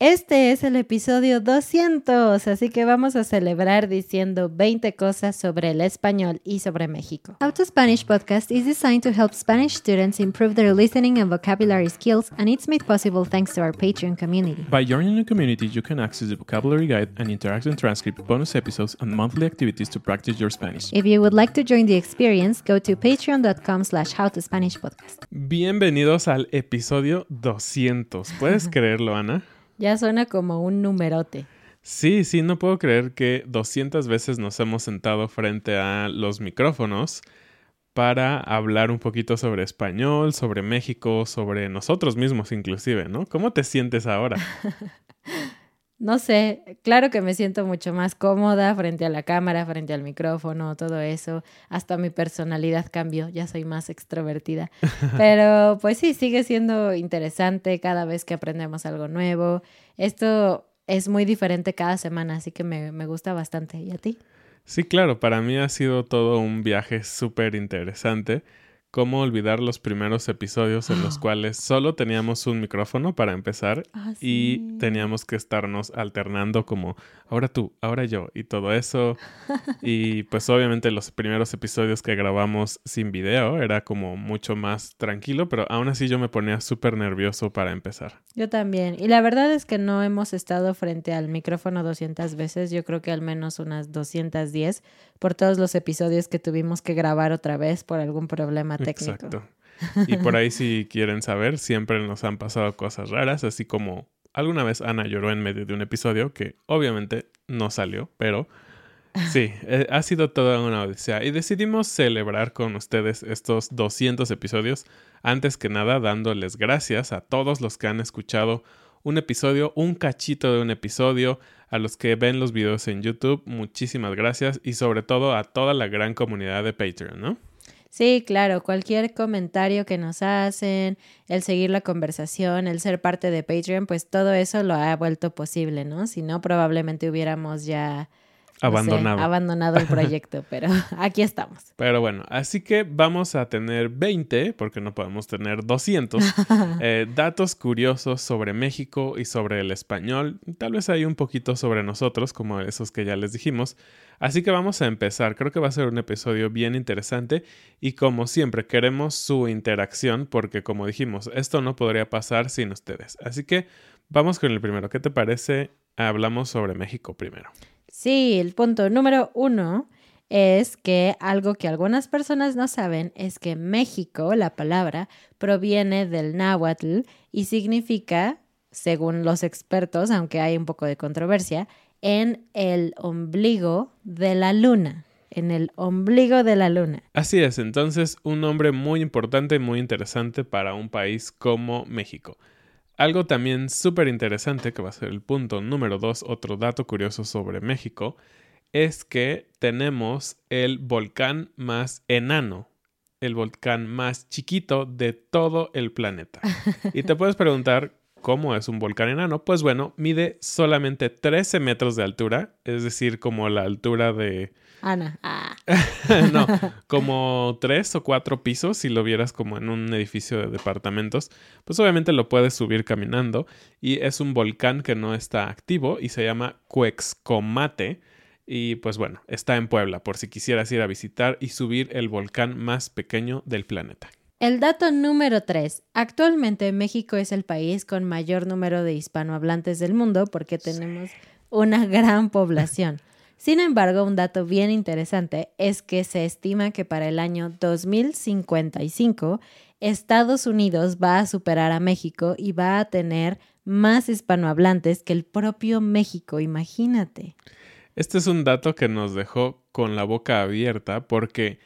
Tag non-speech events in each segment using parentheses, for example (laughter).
Este es el episodio 200, así que vamos a celebrar diciendo 20 cosas sobre el español y sobre México. How to Spanish podcast is designed to help Spanish students improve their listening and vocabulary skills, and it's made possible thanks to our Patreon community. By joining the community, you can access the vocabulary guide and interactive transcript, bonus episodes, and monthly activities to practice your Spanish. If you would like to join the experience, go to patreon.com slash howtospanishpodcast. Bienvenidos al episodio 200. ¿Puedes (laughs) creerlo, Ana? Ya suena como un numerote. Sí, sí, no puedo creer que 200 veces nos hemos sentado frente a los micrófonos para hablar un poquito sobre español, sobre México, sobre nosotros mismos inclusive, ¿no? ¿Cómo te sientes ahora? (laughs) No sé, claro que me siento mucho más cómoda frente a la cámara, frente al micrófono, todo eso. Hasta mi personalidad cambió, ya soy más extrovertida. (laughs) Pero pues sí, sigue siendo interesante cada vez que aprendemos algo nuevo. Esto es muy diferente cada semana, así que me, me gusta bastante. ¿Y a ti? Sí, claro, para mí ha sido todo un viaje súper interesante. ¿Cómo olvidar los primeros episodios en los (gasps) cuales solo teníamos un micrófono para empezar Ah, y teníamos que estarnos alternando como ahora tú, ahora yo y todo eso? y (laughs) pues obviamente los primeros episodios que grabamos sin video era como mucho más tranquilo, pero aún así yo me ponía súper nervioso para empezar. Yo también. Y la verdad es que no hemos estado frente al micrófono 200 veces, yo creo que al menos unas 210 por todos los episodios que tuvimos que grabar otra vez por algún problema Exacto. Y por ahí si quieren saber, siempre nos han pasado cosas raras, así como alguna vez Ana lloró en medio de un episodio que obviamente no salió, pero sí, eh, ha sido toda una odisea y decidimos celebrar con ustedes estos 200 episodios, antes que nada dándoles gracias a todos los que han escuchado un episodio, un cachito de un episodio, a los que ven los videos en YouTube, muchísimas gracias y sobre todo a toda la gran comunidad de Patreon, ¿no? Sí, claro, cualquier comentario que nos hacen, el seguir la conversación, el ser parte de Patreon, pues todo eso lo ha vuelto posible, ¿no? Si no, probablemente hubiéramos ya Abandonado. abandonado el (laughs) proyecto, pero (laughs) aquí estamos. Pero bueno, así que vamos a tener 20, porque no podemos tener 200, (laughs) eh, datos curiosos sobre México y sobre el español. Tal vez hay un poquito sobre nosotros, como esos que ya les dijimos. Así que vamos a empezar. Creo que va a ser un episodio bien interesante y como siempre queremos su interacción porque como dijimos, esto no podría pasar sin ustedes. Así que vamos con el primero. ¿Qué te parece? Hablamos sobre México primero. Sí, el punto número uno es que algo que algunas personas no saben es que México, la palabra, proviene del náhuatl y significa según los expertos, aunque hay un poco de controversia, en el ombligo de la luna. En el ombligo de la luna. Así es, entonces un nombre muy importante y muy interesante para un país como México. Algo también súper interesante, que va a ser el punto número dos, otro dato curioso sobre México, es que tenemos el volcán más enano, el volcán más chiquito de todo el planeta. (laughs) Y te puedes preguntar, ¿cómo es un volcán enano? Pues bueno, mide solamente 13 metros de altura, es decir, como la altura de... Ana. (laughs) Ah. no, (laughs) como tres o cuatro pisos, si lo vieras como en un edificio de departamentos, pues obviamente lo puedes subir caminando y es un volcán que no está activo y se llama Cuexcomate y pues bueno, está en Puebla por si quisieras ir a visitar y subir el volcán más pequeño del planeta. El dato número 3. Actualmente México es el país con mayor número de hispanohablantes del mundo porque tenemos una gran población. (laughs) Sin embargo, un dato bien interesante es que se estima que para el año 2055 Estados Unidos va a superar a México y va a tener más hispanohablantes que el propio México, imagínate. Este es un dato que nos dejó con la boca abierta porque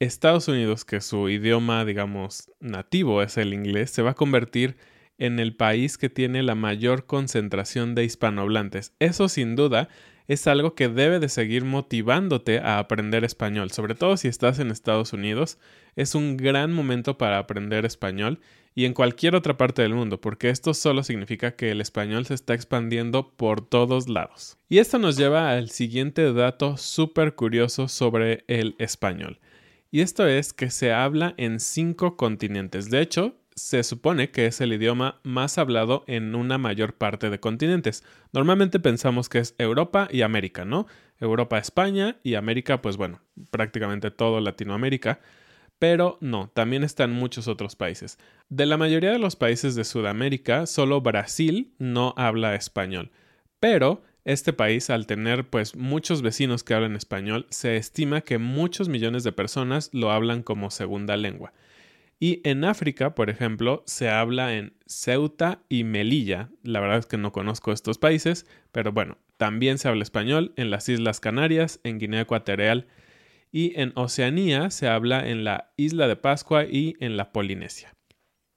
Estados Unidos, que su idioma, digamos, nativo es el inglés, se va a convertir en el país que tiene la mayor concentración de hispanohablantes. Eso sin duda es algo que debe de seguir motivándote a aprender español, sobre todo si estás en Estados Unidos. Es un gran momento para aprender español y en cualquier otra parte del mundo, porque esto solo significa que el español se está expandiendo por todos lados. Y esto nos lleva al siguiente dato súper curioso sobre el español. Y esto es que se habla en cinco continentes. De hecho, se supone que es el idioma más hablado en una mayor parte de continentes. Normalmente pensamos que es Europa y América, ¿no? Europa, España y América, pues bueno, prácticamente todo Latinoamérica. Pero no, también están muchos otros países. De la mayoría de los países de Sudamérica, solo Brasil no habla español. Pero este país, al tener pues muchos vecinos que hablan español, se estima que muchos millones de personas lo hablan como segunda lengua. Y en África, por ejemplo, se habla en Ceuta y Melilla. La verdad es que no conozco estos países, pero bueno, también se habla español en las Islas Canarias, en Guinea Ecuatorial y en Oceanía se habla en la isla de Pascua y en la Polinesia.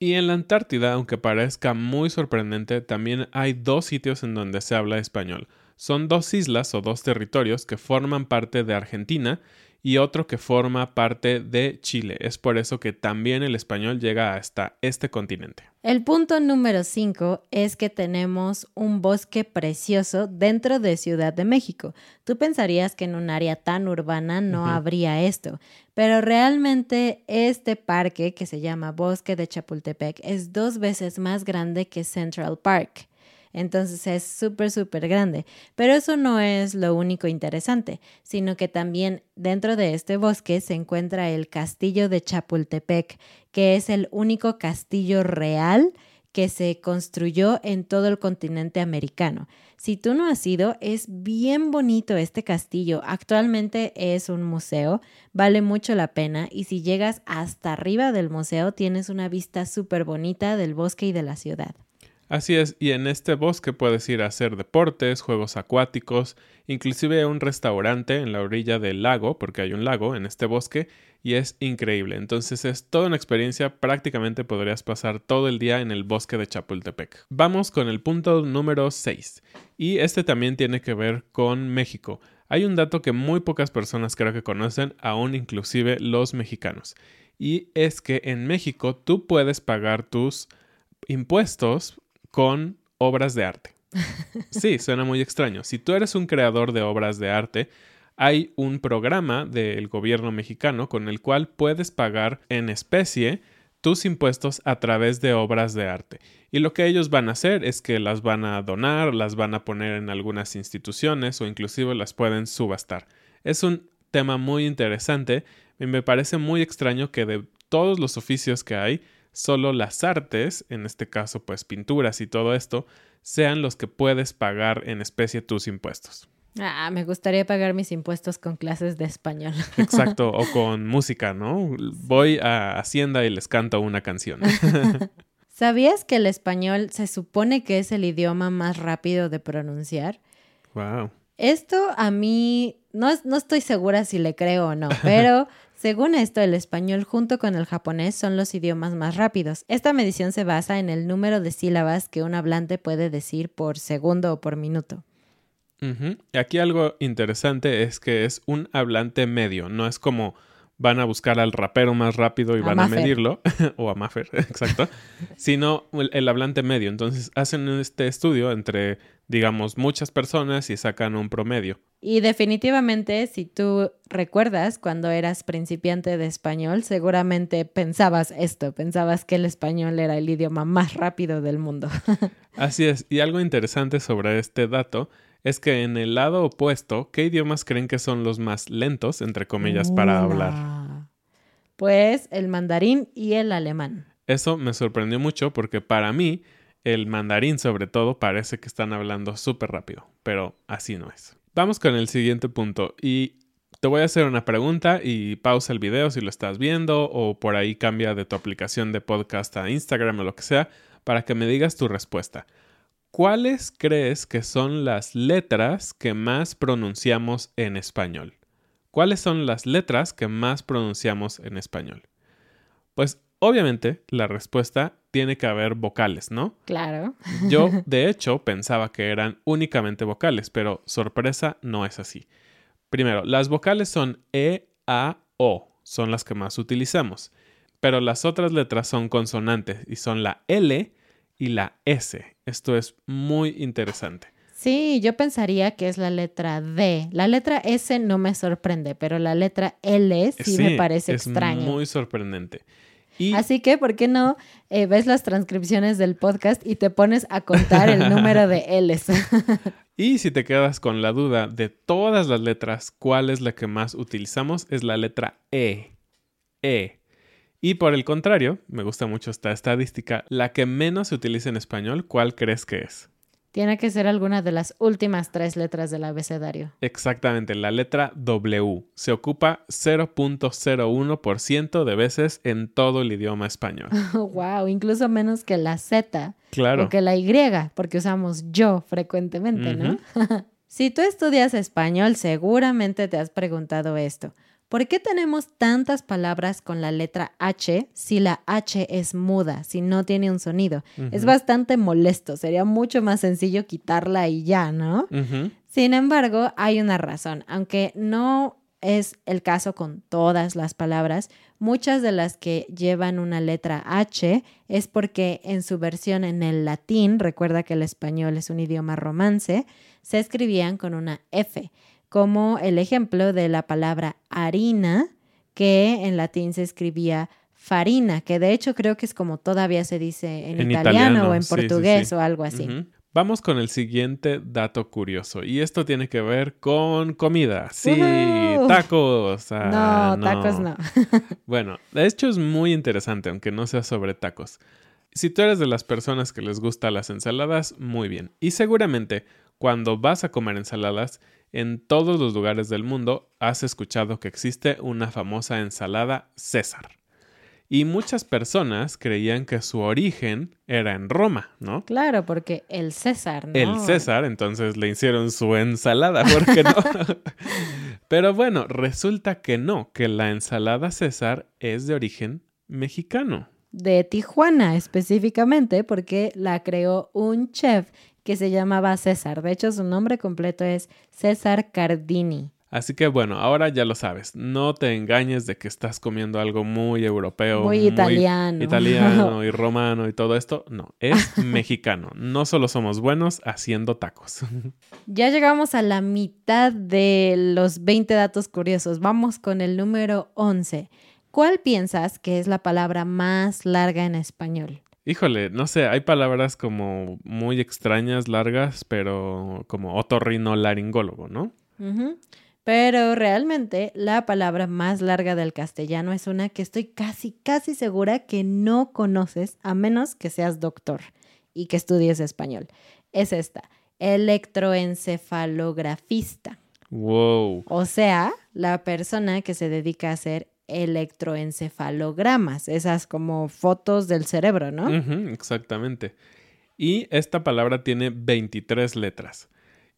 Y en la Antártida, aunque parezca muy sorprendente, también hay dos sitios en donde se habla español. Son dos islas o dos territorios que forman parte de Argentina y otro que forma parte de Chile. Es por eso que también el español llega hasta este continente. El punto número 5 es que tenemos un bosque precioso dentro de Ciudad de México. Tú pensarías que en un área tan urbana no habría esto, pero realmente este parque que se llama Bosque de Chapultepec es dos veces más grande que Central Park. Entonces es súper, súper grande. Pero eso no es lo único interesante, sino que también dentro de este bosque se encuentra el castillo de Chapultepec, que es el único castillo real que se construyó en todo el continente americano. Si tú no has ido, es bien bonito este castillo. Actualmente es un museo, vale mucho la pena y si llegas hasta arriba del museo tienes una vista súper bonita del bosque y de la ciudad. Así es, y en este bosque puedes ir a hacer deportes, juegos acuáticos, inclusive un restaurante en la orilla del lago, porque hay un lago en este bosque, y es increíble. Entonces es toda una experiencia, prácticamente podrías pasar todo el día en el bosque de Chapultepec. Vamos con el punto número 6, y este también tiene que ver con México. Hay un dato que muy pocas personas creo que conocen, aún inclusive los mexicanos, y es que en México tú puedes pagar tus impuestos con obras de arte. (laughs) Sí, suena muy extraño. Si tú eres un creador de obras de arte, hay un programa del gobierno mexicano con el cual puedes pagar en especie tus impuestos a través de obras de arte. Y lo que ellos van a hacer es que las van a donar, las van a poner en algunas instituciones o inclusive las pueden subastar. Es un tema muy interesante y me parece muy extraño que de todos los oficios que hay, solo las artes, en este caso pues pinturas y todo esto, sean los que puedes pagar en especie tus impuestos. Ah, me gustaría pagar mis impuestos con clases de español. (laughs) Exacto, o con música, ¿no? Voy a Hacienda y les canto una canción. (laughs) ¿Sabías que el español se supone que es el idioma más rápido de pronunciar? Wow. Esto a mí no, no estoy segura si le creo o no, pero (laughs) según esto, el español junto con el japonés son los idiomas más rápidos. Esta medición se basa en el número de sílabas que un hablante puede decir por segundo o por minuto. Aquí algo interesante es que es un hablante medio, no es como van a buscar al rapero más rápido y A van a medirlo, (laughs) o a Maffer, (laughs) exacto, (laughs) sino el, el hablante medio. Entonces hacen este estudio entre, digamos, muchas personas y sacan un promedio. Y definitivamente, si tú recuerdas cuando eras principiante de español, seguramente pensabas esto, pensabas que el español era el idioma más rápido del mundo. Así es, y algo interesante sobre este dato es que en el lado opuesto, ¿qué idiomas creen que son los más lentos, entre comillas, para hablar? Pues el mandarín y el alemán. Eso me sorprendió mucho porque para mí el mandarín sobre todo parece que están hablando súper rápido, pero así no es. Vamos con el siguiente punto y te voy a hacer una pregunta y pausa el video si lo estás viendo o por ahí cambia de tu aplicación de podcast a Instagram o lo que sea para que me digas tu respuesta. ¿Cuáles crees que son las letras que más pronunciamos en español? ¿Cuáles son las letras que más pronunciamos en español? Pues obviamente la respuesta tiene que haber vocales, ¿no? Claro. Yo, (laughs) de hecho, pensaba que eran únicamente vocales, pero sorpresa, no es así. Primero, las vocales son E, A, O, son las que más utilizamos, pero las otras letras son consonantes y son la L y la S. Esto es muy interesante. Sí, yo pensaría que es la letra D. La letra S no me sorprende, pero la letra L sí, me parece es extraño. muy sorprendente. Y Así que, ¿por qué no eh, ves las transcripciones del podcast y te pones a contar el número de (laughs) L's? Y si te quedas con la duda de todas las letras, cuál es la que más utilizamos, es la letra E. E. Y por el contrario, me gusta mucho esta estadística, la que menos se utiliza en español, ¿cuál crees que es? Tiene que ser alguna de las últimas tres letras del abecedario. Exactamente, la letra W. Se ocupa 0.01% de veces en todo el idioma español. (laughs) wow, incluso menos que la Z Claro. o que la Y, porque usamos yo frecuentemente, ¿no? (laughs) si tú estudias español, seguramente te has preguntado esto. ¿Por qué tenemos tantas palabras con la letra H si la H es muda, si no tiene un sonido? Es bastante molesto, sería mucho más sencillo quitarla y ya, ¿no? Sin embargo, hay una razón. Aunque no es el caso con todas las palabras, muchas de las que llevan una letra H es porque en su versión en el latín, recuerda que el español es un idioma romance, se escribían con una F, como el ejemplo de la palabra harina, que en latín se escribía farina, que de hecho creo que es como todavía se dice en, En italiano, italiano, o en sí, sí, portugués sí. o algo así. Vamos con el siguiente dato curioso. Y esto tiene que ver con comida. Sí, tacos. Ah, no, tacos no. (laughs) Bueno, de hecho es muy interesante, aunque no sea sobre tacos. Si tú eres de las personas que les gustan las ensaladas, muy bien. Y seguramente cuando vas a comer ensaladas, en todos los lugares del mundo has escuchado que existe una famosa ensalada César. Y muchas personas creían que su origen era en Roma, ¿no? Claro, porque el César, ¿no? El César, entonces le hicieron su ensalada, ¿por qué no? (laughs) Pero bueno, resulta que no, que la ensalada César es de origen mexicano. De Tijuana específicamente, porque la creó un chef que se llamaba César. De hecho, su nombre completo es César Cardini. Así que bueno, ahora ya lo sabes, no te engañes de que estás comiendo algo muy europeo, Muy italiano. italiano (laughs) y romano y todo esto. No, es (laughs) mexicano. No solo somos buenos haciendo tacos. (laughs) Ya llegamos a la mitad de los 20 datos curiosos. Vamos con el número 11. ¿Cuál piensas que es la palabra más larga en español? Híjole, no sé, hay palabras como muy extrañas, largas, pero como otorrinolaringólogo, ¿no? Ujú. Pero realmente la palabra más larga del castellano es una que estoy casi, casi segura que no conoces a menos que seas doctor y que estudies español. Es esta, electroencefalografista. Wow. O sea, la persona que se dedica a hacer electroencefalogramas, esas como fotos del cerebro, ¿no? Exactamente. Y esta palabra tiene 23 letras.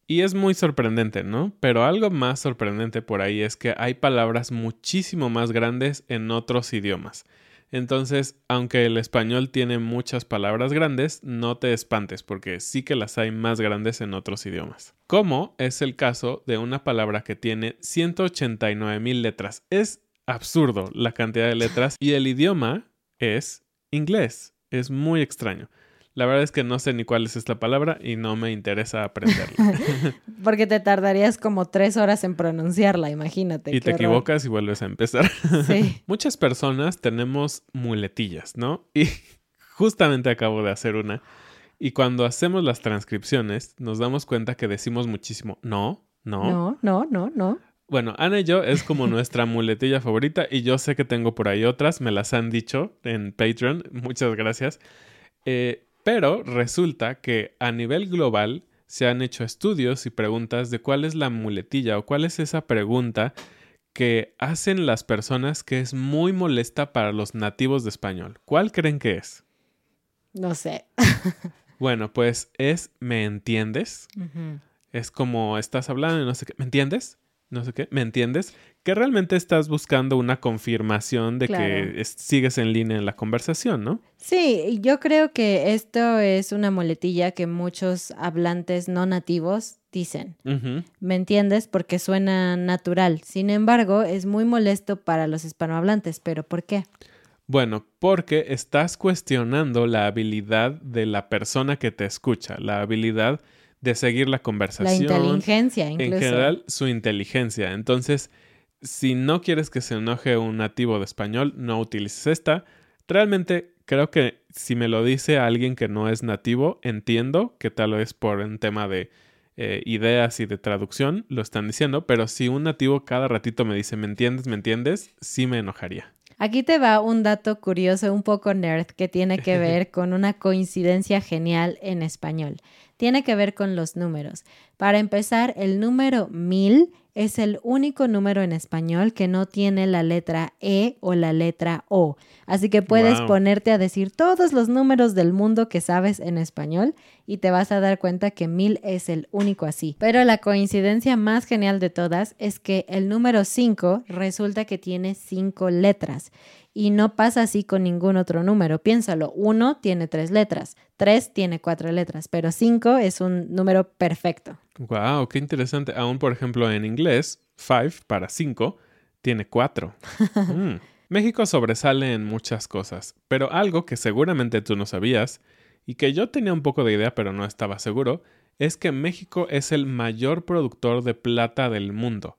Y es muy sorprendente, ¿no? Pero algo más sorprendente por ahí es que hay palabras muchísimo más grandes en otros idiomas. Entonces, aunque el español tiene muchas palabras grandes, no te espantes porque sí que las hay más grandes en otros idiomas. Como es el caso de una palabra que tiene 189 mil letras. Es absurdo la cantidad de letras y el idioma es inglés. Es muy extraño. La verdad es que no sé ni cuál es esta palabra y no me interesa aprenderla. (laughs) Porque te tardarías como tres horas en pronunciarla, imagínate. y te horror. equivocas y vuelves a empezar. (laughs) Sí. (laughs) Muchas personas tenemos muletillas, ¿no? Y justamente acabo de hacer una. Y cuando hacemos las transcripciones, nos damos cuenta que decimos muchísimo no, no. No, no, no, no. Bueno, Ana y yo es como (laughs) nuestra muletilla favorita y yo sé que tengo por ahí otras, me las han dicho en Patreon, (laughs) muchas gracias. Eh, pero resulta que a nivel global se han hecho estudios y preguntas de cuál es la muletilla o cuál es esa pregunta que hacen las personas que es muy molesta para los nativos de español. ¿Cuál creen que es? No sé. (laughs) Bueno, pues es ¿me entiendes? Es como estás hablando y no sé qué. ¿Me entiendes? No sé qué. ¿Me entiendes? Que realmente estás buscando una confirmación de Claro. que es- sigues en línea en la conversación, ¿no? Sí, yo creo que esto es una muletilla que muchos hablantes no nativos dicen. ¿Me entiendes? Porque suena natural. Sin embargo, es muy molesto para los hispanohablantes. ¿Pero por qué? Bueno, porque estás cuestionando la habilidad de la persona que te escucha, la habilidad de seguir la La conversación. inteligencia, incluso. En general, su inteligencia. Entonces, si no quieres que se enoje un nativo de español, no utilices esta. Realmente creo que si me lo dice alguien que no es nativo, entiendo que tal vez por un tema de eh, ideas y de traducción lo están diciendo, pero si un nativo cada ratito me dice, ¿me entiendes? ¿Me entiendes? Sí me enojaría. Aquí te va un dato curioso, un poco nerd, que tiene que (laughs) ver con una coincidencia genial en español. Tiene que ver con los números. Para empezar, el número 1000 es el único número en español que no tiene la letra E o la letra O. Así que puedes Wow. ponerte a decir todos los números del mundo que sabes en español y te vas a dar cuenta que 1000 es el único así. Pero la coincidencia más genial de todas es que el número 5 resulta que tiene 5 letras y no pasa así con ningún otro número. Piénsalo, 1 tiene 3 letras, 3 tiene 4 letras, pero 5 es un número perfecto. Wow, qué interesante. Aún, por ejemplo, en inglés, five para cinco tiene cuatro. Mm. (laughs) México sobresale en muchas cosas, pero algo que seguramente tú no sabías y que yo tenía un poco de idea pero no estaba seguro, es que México es el mayor productor de plata del mundo.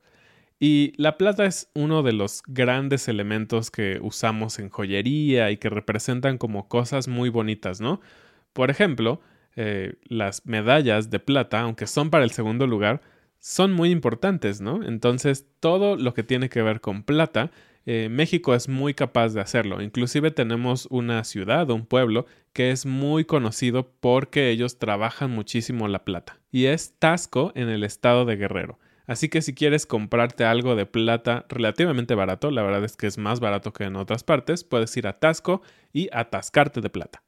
Y la plata es uno de los grandes elementos que usamos en joyería y que representan como cosas muy bonitas, ¿no? Por ejemplo, eh, las medallas de plata, aunque son para el segundo lugar, son muy importantes, ¿no? Entonces, todo lo que tiene que ver con plata, eh, México es muy capaz de hacerlo. Inclusive tenemos una ciudad, un pueblo, que es muy conocido porque ellos trabajan muchísimo la plata. Y es Tasco en el estado de Guerrero. Así que si quieres comprarte algo de plata relativamente barato, la verdad es que es más barato que en otras partes, puedes ir a Tasco y atascarte de plata.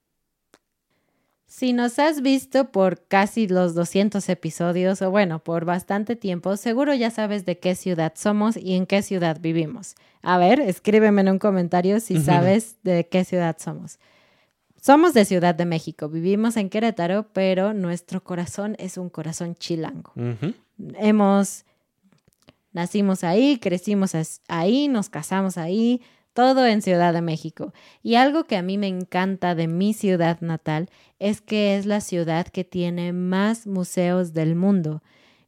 Si nos has visto por casi los 200 episodios, o bueno, por bastante tiempo, seguro ya sabes de qué ciudad somos y en qué ciudad vivimos. A ver, escríbeme en un comentario si sabes de qué ciudad somos. Somos de Ciudad de México, vivimos en Querétaro, pero nuestro corazón es un corazón chilango. Hemos, nacimos ahí, crecimos ahí, nos casamos ahí, todo en Ciudad de México. Y algo que a mí me encanta de mi ciudad natal es que es la ciudad que tiene más museos del mundo.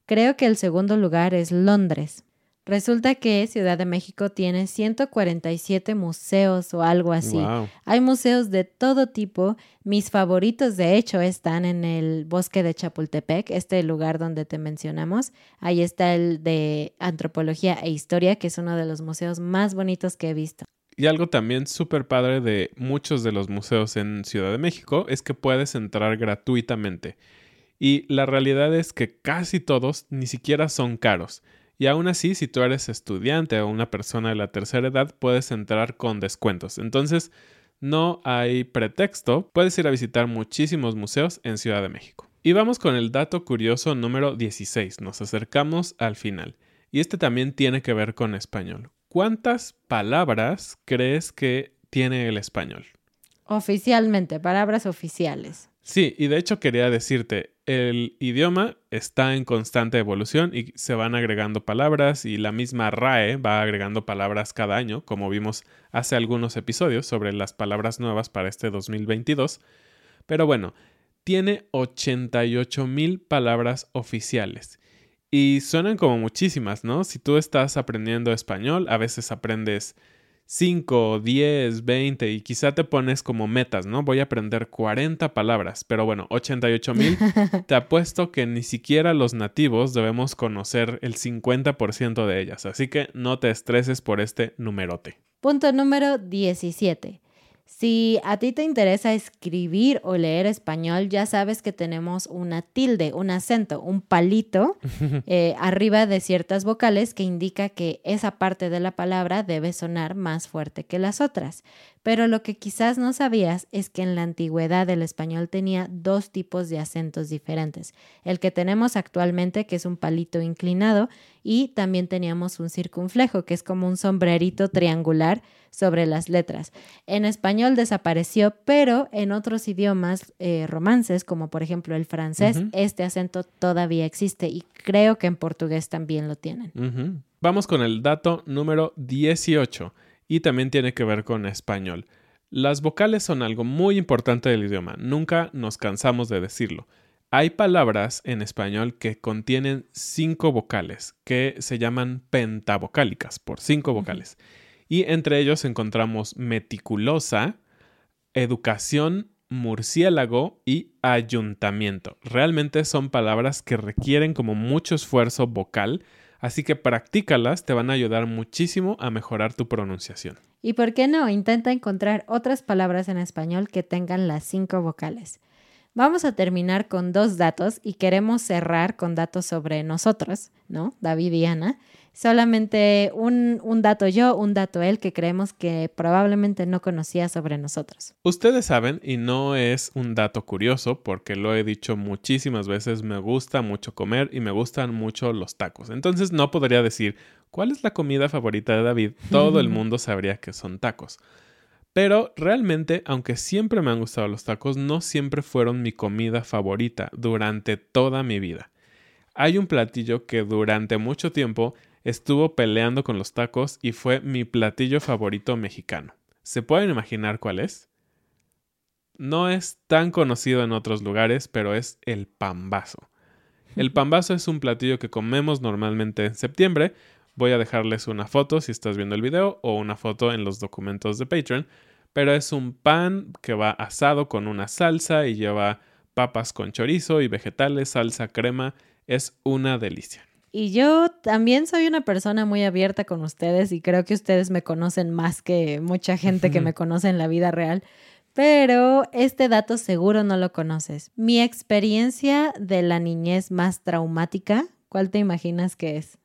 Creo que el segundo lugar es Londres. Resulta que Ciudad de México tiene 147 museos o algo así. Wow. Hay museos de todo tipo. Mis favoritos, de hecho, están en el bosque de Chapultepec, este lugar donde te mencionamos. Ahí está el de antropología e historia, que es uno de los museos más bonitos que he visto. Y algo también súper padre de muchos de los museos en Ciudad de México es que puedes entrar gratuitamente. Y la realidad es que casi todos ni siquiera son caros. Y aún así, si tú eres estudiante o una persona de la tercera edad, puedes entrar con descuentos. Entonces, no hay pretexto, puedes ir a visitar muchísimos museos en Ciudad de México. Y vamos con el dato curioso número 16, nos acercamos al final. Y este también tiene que ver con español. ¿Cuántas palabras crees que tiene el español? Oficialmente, palabras oficiales. Sí, y de hecho quería decirte, el idioma está en constante evolución y se van agregando palabras y la misma RAE va agregando palabras cada año, como vimos hace algunos episodios sobre las palabras nuevas para este 2022. Pero bueno, tiene 88 mil palabras oficiales. Y suenan como muchísimas, ¿no? Si tú estás aprendiendo español, a veces aprendes 5, 10, 20 y quizá te pones como metas, ¿no? Voy a aprender 40 palabras, pero bueno, 88 mil, (laughs) te apuesto que ni siquiera los nativos debemos conocer el 50% de ellas, así que no te estreses por este numerote. Punto número 17. Si a ti te interesa escribir o leer español, ya sabes que tenemos una tilde, un acento, un palito (laughs) eh, arriba de ciertas vocales que indica que esa parte de la palabra debe sonar más fuerte que las otras. Pero lo que quizás no sabías es que en la antigüedad el español tenía dos tipos de acentos diferentes. El que tenemos actualmente, que es un palito inclinado, y también teníamos un circunflejo, que es como un sombrerito triangular sobre las letras. En español desapareció, pero en otros idiomas eh, romances, como por ejemplo el francés, este acento todavía existe y creo que en portugués también lo tienen. Vamos con el dato número 18 y también tiene que ver con español. Las vocales son algo muy importante del idioma, nunca nos cansamos de decirlo. Hay palabras en español que contienen cinco vocales, que se llaman pentavocálicas, por cinco vocales. Y entre ellos encontramos meticulosa, educación, murciélago y ayuntamiento. Realmente son palabras que requieren como mucho esfuerzo vocal Así que practícalas, te van a ayudar muchísimo a mejorar tu pronunciación. ¿Y por qué no? Intenta encontrar otras palabras en español que tengan las cinco vocales. Vamos a terminar con dos datos y queremos cerrar con datos sobre nosotros, ¿no? David y Ana. Solamente un, un, dato yo, un dato él que creemos que probablemente no conocía sobre nosotros. Ustedes saben, y no es un dato curioso porque lo he dicho muchísimas veces, me gusta mucho comer y me gustan mucho los tacos. Entonces no podría decir cuál es la comida favorita de David. Todo el (laughs) mundo sabría que son tacos. Pero realmente, aunque siempre me han gustado los tacos, no siempre fueron mi comida favorita durante toda mi vida. Hay un platillo que durante mucho tiempo estuvo peleando con los tacos y fue mi platillo favorito mexicano. ¿Se pueden imaginar cuál es? No es tan conocido en otros lugares, pero es el pambazo. El (laughs) pambazo es un platillo que comemos normalmente en septiembre. Voy a dejarles una foto si estás viendo el video o una foto en los documentos de Patreon. Pero es un pan que va asado con una salsa y lleva papas con chorizo y vegetales, salsa, crema. Es una delicia. Y yo también soy una persona muy abierta con ustedes y creo que ustedes me conocen más que mucha gente que me conoce en la vida real. Pero este dato seguro no lo conoces. Mi experiencia de la niñez más traumática, ¿cuál te imaginas que es?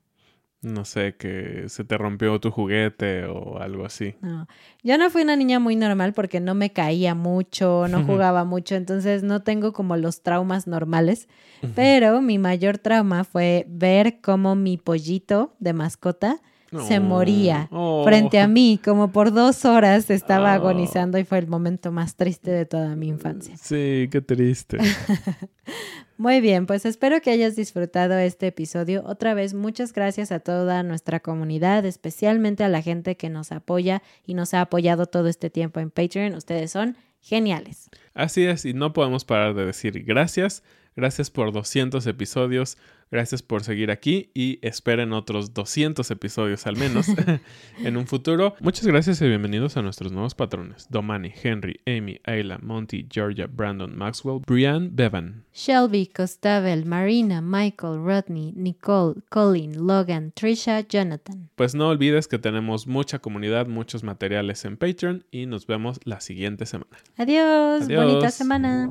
No sé, que se te rompió tu juguete o algo así. No, yo no fui una niña muy normal porque no me caía mucho, no jugaba mucho, entonces no tengo como los traumas normales. Pero mi mayor trauma fue ver cómo mi pollito de mascota se moría oh. frente a mí, como por dos horas estaba oh. agonizando y fue el momento más triste de toda mi infancia. Sí, qué triste. (laughs) Muy bien, pues espero que hayas disfrutado este episodio. Otra vez, muchas gracias a toda nuestra comunidad, especialmente a la gente que nos apoya y nos ha apoyado todo este tiempo en Patreon. Ustedes son geniales. Así es, y no podemos parar de decir gracias. Gracias por 200 episodios. Gracias por seguir aquí y esperen otros 200 episodios al menos (laughs) en un futuro. Muchas gracias y bienvenidos a nuestros nuevos patrones. Domani, Henry, Amy, Ayla, Monty, Georgia, Brandon, Maxwell, Brian, Bevan. Shelby, Costavel, Marina, Michael, Rodney, Nicole, Colin, Logan, Trisha, Jonathan. Pues no olvides que tenemos mucha comunidad, muchos materiales en Patreon y nos vemos la siguiente semana. Adiós, Adiós. bonita semana.